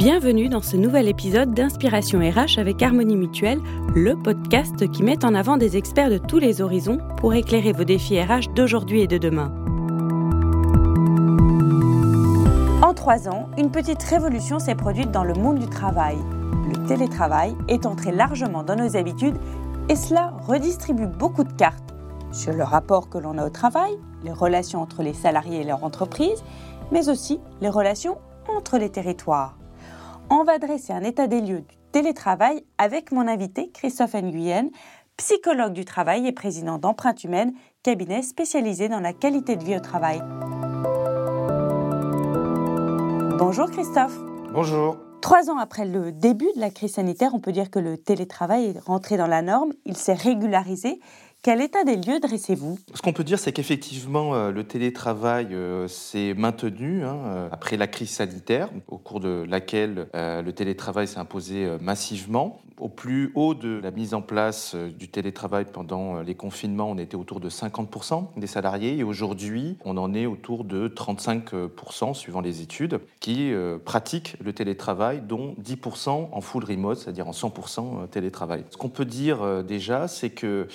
Bienvenue dans ce nouvel épisode d'Inspiration RH avec Harmonie Mutuelle, le podcast qui met en avant des experts de tous les horizons pour éclairer vos défis RH d'aujourd'hui et de demain. En trois ans, une petite révolution s'est produite dans le monde du travail. Le télétravail est entré largement dans nos habitudes et cela redistribue beaucoup de cartes sur le rapport que l'on a au travail, les relations entre les salariés et leur entreprise, mais aussi les relations entre les territoires on va dresser un état des lieux du télétravail avec mon invité Christophe Nguyen, psychologue du travail et président d'Empreinte Humaine, cabinet spécialisé dans la qualité de vie au travail. Bonjour Christophe. Bonjour. Trois ans après le début de la crise sanitaire, on peut dire que le télétravail est rentré dans la norme, il s'est régularisé. Quel état des lieux dressez-vous? Ce qu'on peut dire, c'est qu'effectivement, euh, le télétravail euh, s'est maintenu hein, euh, après la crise sanitaire, au cours de laquelle le télétravail s'est imposé massivement. Au plus haut de la mise en place du télétravail pendant les confinements, on était autour de 50% des salariés et aujourd'hui, on en est autour de 35% suivant les études qui pratiquent le télétravail, dont 10% en full remote, c'est-à-dire en 100% télétravail. Ce qu'on peut dire déjà, c'est que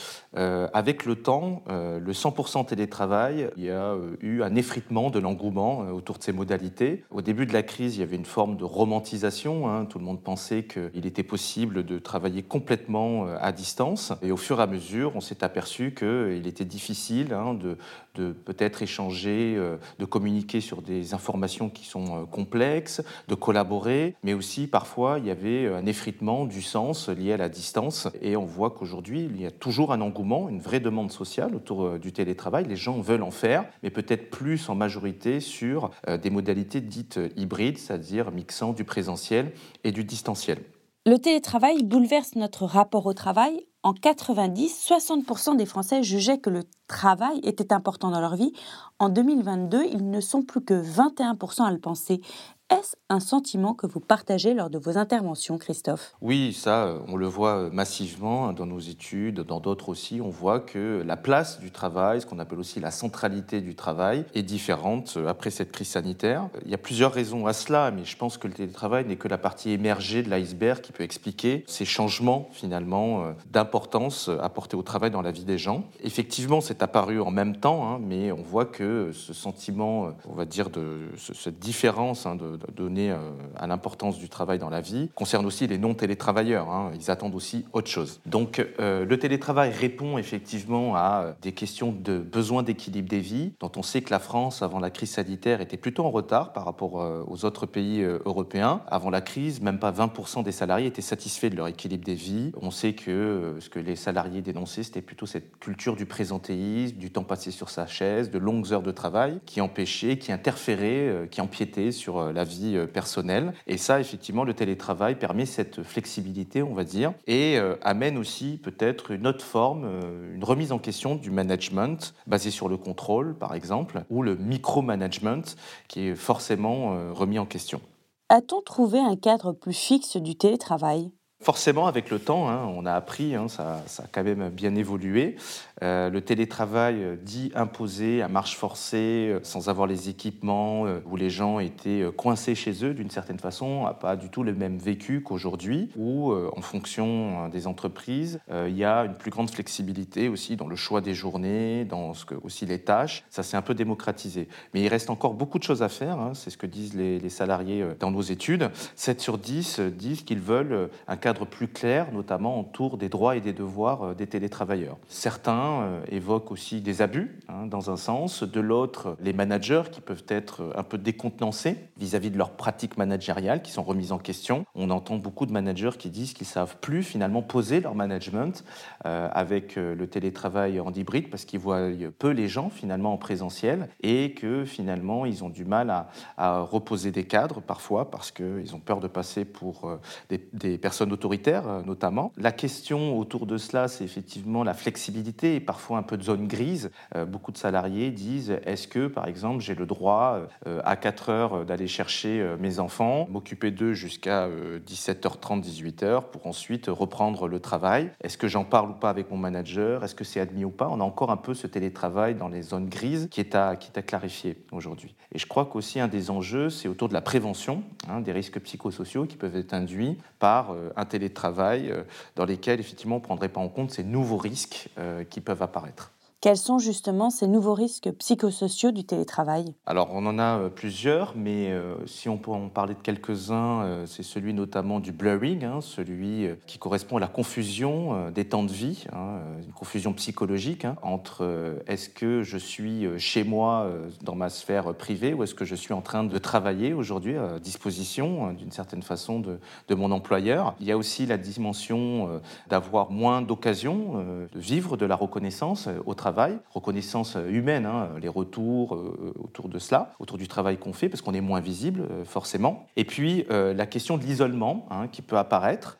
euh, avec le temps, euh, le 100% télétravail, il y a euh, eu un effritement de l'engouement autour de ces modalités. Au début de la crise, il y avait une forme de romantisation. Hein. Tout le monde pensait qu'il était possible de travailler complètement à distance. Et au fur et à mesure, on s'est aperçu qu'il était difficile hein, de, de peut-être échanger, de communiquer sur des informations qui sont complexes, de collaborer, mais aussi parfois il y avait un effritement du sens lié à la distance. Et on voit qu'aujourd'hui, il y a toujours un engouement une vraie demande sociale autour euh, du télétravail. Les gens veulent en faire, mais peut-être plus en majorité sur euh, des modalités dites euh, hybrides, c'est-à-dire mixant du présentiel et du distanciel. Le télétravail bouleverse notre rapport au travail. En 90, 60% des Français jugeaient que le travail était important dans leur vie. En 2022, ils ne sont plus que 21% à le penser. Est-ce un sentiment que vous partagez lors de vos interventions, Christophe? Oui, ça, euh, on le voit euh, massivement dans nos études, dans d'autres aussi. On voit que la place du travail, ce qu'on appelle aussi la centralité du travail, est différente euh, après cette crise sanitaire. Il y a plusieurs raisons à cela, mais je pense que le télétravail n'est que la partie émergée de l'iceberg qui peut expliquer ces changements finalement d'importance apportés au travail dans la vie des gens. Effectivement, c'est apparu en même temps, hein, mais on voit que ce sentiment, on va dire, de cette différence hein, de donner euh, à l'importance du travail dans la vie concerne aussi les non-télétravailleurs. Hein. Ils attendent aussi autre chose. Donc euh, le télétravail répond effectivement à euh, des questions de besoin d'équilibre des vies, dont on sait que la France, avant la crise sanitaire, était plutôt en retard par rapport aux autres pays européens. Avant la crise, même pas 20% des salariés étaient satisfaits de leur équilibre des vies. On sait que ce que les salariés dénonçaient, c'était plutôt cette culture du présentéisme, du temps passé sur sa chaise, de longues heures de travail qui empêchaient, qui interféraient, qui empiétaient sur la vie euh, personnelle. Et ça, effectivement, le télétravail permet cette flexibilité, on va dire, et euh, amène aussi peut-être une autre forme, euh, une remise en question du management basé sur le contrôle, par exemple, ou le micromanagement qui est forcément remis en question. A-t-on trouvé un cadre plus fixe du télétravail? Forcément, avec le temps, hein, on a appris, hein, ça, a quand même bien évolué. Euh, le télétravail euh, dit imposé à marche forcée, euh, sans avoir les équipements, où les gens étaient coincés chez eux d'une certaine façon, n'a pas du tout le même vécu qu'aujourd'hui, où en fonction des entreprises, il y a une plus grande flexibilité aussi dans le choix des journées, dans aussi les tâches. Ça s'est un peu démocratisé. Mais il reste encore beaucoup de choses à faire, hein, c'est ce que disent les, les, salariés dans nos études. 7 sur 10 disent qu'ils veulent un cadre plus clair, notamment autour des droits et des devoirs des télétravailleurs. Certains euh, évoque aussi des abus, hein, dans un sens. De l'autre, les managers qui peuvent être un peu décontenancés vis-à-vis de leurs pratiques managériales qui sont remises en question. On entend beaucoup de managers qui disent qu'ils savent plus finalement poser leur management euh, avec euh, le télétravail en hybride parce qu'ils voient peu les gens finalement en présentiel et que finalement ils ont du mal à, reposer des cadres parfois parce qu'ils ont peur de passer pour des, des, personnes autoritaire notamment. La question autour de cela, c'est effectivement la flexibilité et parfois un peu de zone grise. beaucoup de salariés disent est-ce que, par exemple, j'ai le droit à 4 heures d'aller chercher mes enfants, m'occuper d'eux jusqu'à 17h30, 18h pour ensuite reprendre le travail? Est-ce que j'en parle ou pas avec mon manager? Est-ce que c'est admis ou pas? On a encore un peu ce télétravail dans les zones grises qui est à, qui est à clarifier aujourd'hui. Et je crois qu'aussi un des enjeux, c'est autour de la prévention hein, des risques psychosociaux qui peuvent être induits par euh, un télétravail euh, dans lesquels effectivement on ne prendrait pas en compte ces nouveaux risques euh, qui peuvent apparaître. Quels sont justement ces nouveaux risques psychosociaux du télétravail? Alors on en a euh, plusieurs, mais euh, si on peut en parler de quelques-uns, euh, c'est celui notamment du blurring, hein, celui qui correspond à la confusion des temps de vie, hein, une confusion psychologique hein, entre est-ce que je suis chez moi dans ma sphère privée ou est-ce que je suis en train de travailler aujourd'hui à disposition d'une certaine façon de, de, mon employeur? Il y a aussi la dimension d'avoir moins d'occasions de vivre de la reconnaissance au travail reconnaissance humaine, hein, les retours euh, autour de cela, autour du travail qu'on fait, parce qu'on est moins visible euh, forcément. Et puis euh, la question de l'isolement hein, qui peut apparaître,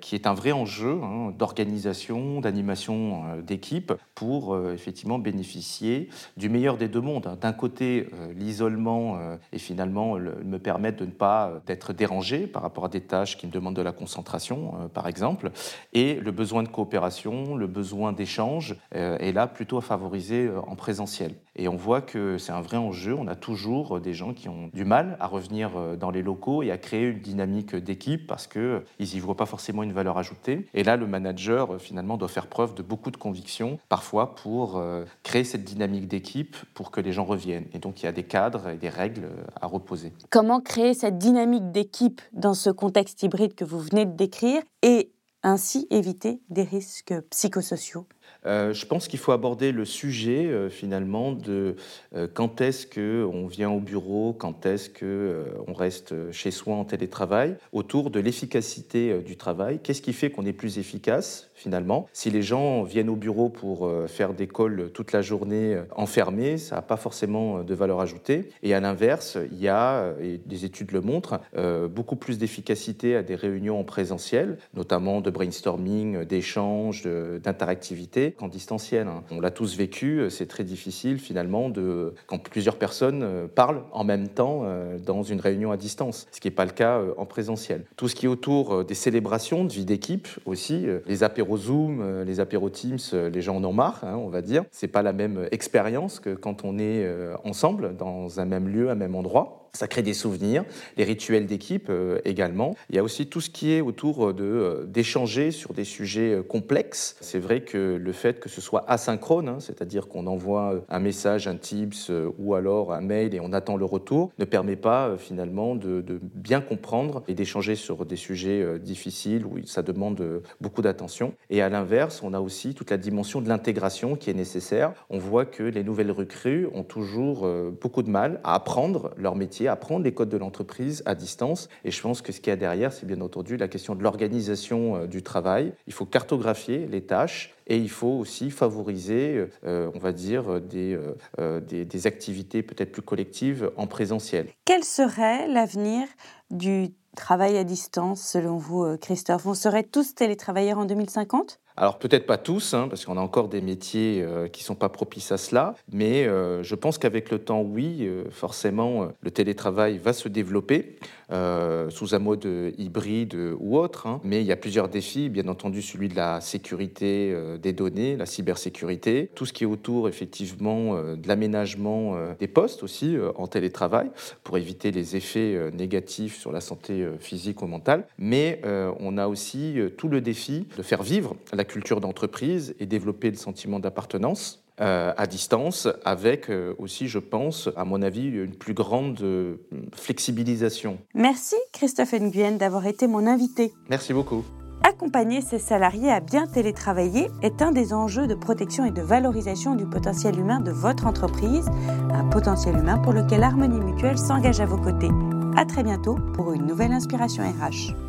qui est un vrai enjeu hein, d'organisation, d'animation d'équipe pour effectivement bénéficier du meilleur des deux mondes. D'un côté, l'isolement et finalement me permettre de ne pas d'être dérangé par rapport à des tâches qui me demandent de la concentration, par exemple, et le besoin de coopération, le besoin d'échange est là plutôt à favoriser euh, en présentiel. Et on voit que c'est un vrai enjeu. On a toujours euh, des gens qui ont du mal à revenir euh, dans les locaux et à créer une dynamique d'équipe parce qu'ils n'y voient pas forcément une valeur ajoutée. Et là, le manager, finalement, doit faire preuve de beaucoup de conviction, parfois pour créer cette dynamique d'équipe pour que les gens reviennent. Et donc, il y a des cadres et des règles à reposer. Comment créer cette dynamique d'équipe dans ce contexte hybride que vous venez de décrire et ainsi éviter des risques psychosociaux? Euh, je pense qu'il faut aborder le sujet euh, finalement de euh, quand est-ce qu'on vient au bureau, quand est-ce qu'on reste chez soi en télétravail, autour de l'efficacité du travail. Qu'est-ce qui fait qu'on est plus efficace finalement? Si les gens viennent au bureau pour faire des calls toute la journée enfermés, ça n'a pas forcément de valeur ajoutée. Et à l'inverse, il y a, et des études le montrent, beaucoup plus d'efficacité à des réunions en présentiel, notamment de brainstorming, d'échanges, d'interactivité qu'en distanciel. Hein. On l'a tous vécu, euh, c'est très difficile finalement de, quand plusieurs personnes euh, parlent en même temps euh, dans une réunion à distance, ce qui n'est pas le cas en présentiel. Tout ce qui est autour des célébrations de vie d'équipe aussi, les apéros Zoom, les apéros Teams, les gens en ont marre, hein, on va dire. C'est pas la même expérience que quand on est ensemble dans un même lieu, un même endroit. Ça crée des souvenirs, les rituels d'équipe euh, également. Il y a aussi tout ce qui est autour de euh, d'échanger sur des sujets euh, complexes. C'est vrai que le fait que ce soit asynchrone, hein, c'est-à-dire qu'on envoie un message, un Tips ou alors un mail et on attend le retour, ne permet pas finalement de bien comprendre et d'échanger sur des sujets difficiles où ça demande beaucoup d'attention. Et à l'inverse, on a aussi toute la dimension de l'intégration qui est nécessaire. On voit que les nouvelles recrues ont toujours beaucoup de mal à apprendre leur métier apprendre les codes de l'entreprise à distance. Et je pense que ce qu'il y a derrière, c'est bien entendu la question de l'organisation euh, du travail. Il faut cartographier les tâches et il faut aussi favoriser, euh, on va dire, des, euh, des, des activités peut-être plus collectives en présentiel. Quel serait l'avenir du travail à distance selon vous, Christophe? On serait tous télétravailleurs en 2050 alors peut-être pas tous, hein, parce qu'on a encore des métiers euh, qui ne sont pas propices à cela, mais euh, je pense qu'avec le temps, oui, euh, forcément, le télétravail va se développer sous un mode hybride ou autre. Hein. mais il y a plusieurs défis, bien entendu celui de la sécurité des données, la cybersécurité, tout ce qui est autour effectivement de l'aménagement des postes aussi en télétravail pour éviter les effets négatifs sur la santé physique ou mentale. Mais on a aussi tout le défi de faire vivre la culture d'entreprise et développer le sentiment d'appartenance. Euh, à distance, avec euh, aussi, je pense, à mon avis, une plus grande euh, flexibilisation. Merci Christophe Nguyen d'avoir été mon invité. Merci beaucoup. Accompagner ses salariés à bien télétravailler est un des enjeux de protection et de valorisation du potentiel humain de votre entreprise, un potentiel humain pour lequel Harmonie Mutuelle s'engage à vos côtés. À très bientôt pour une nouvelle inspiration RH.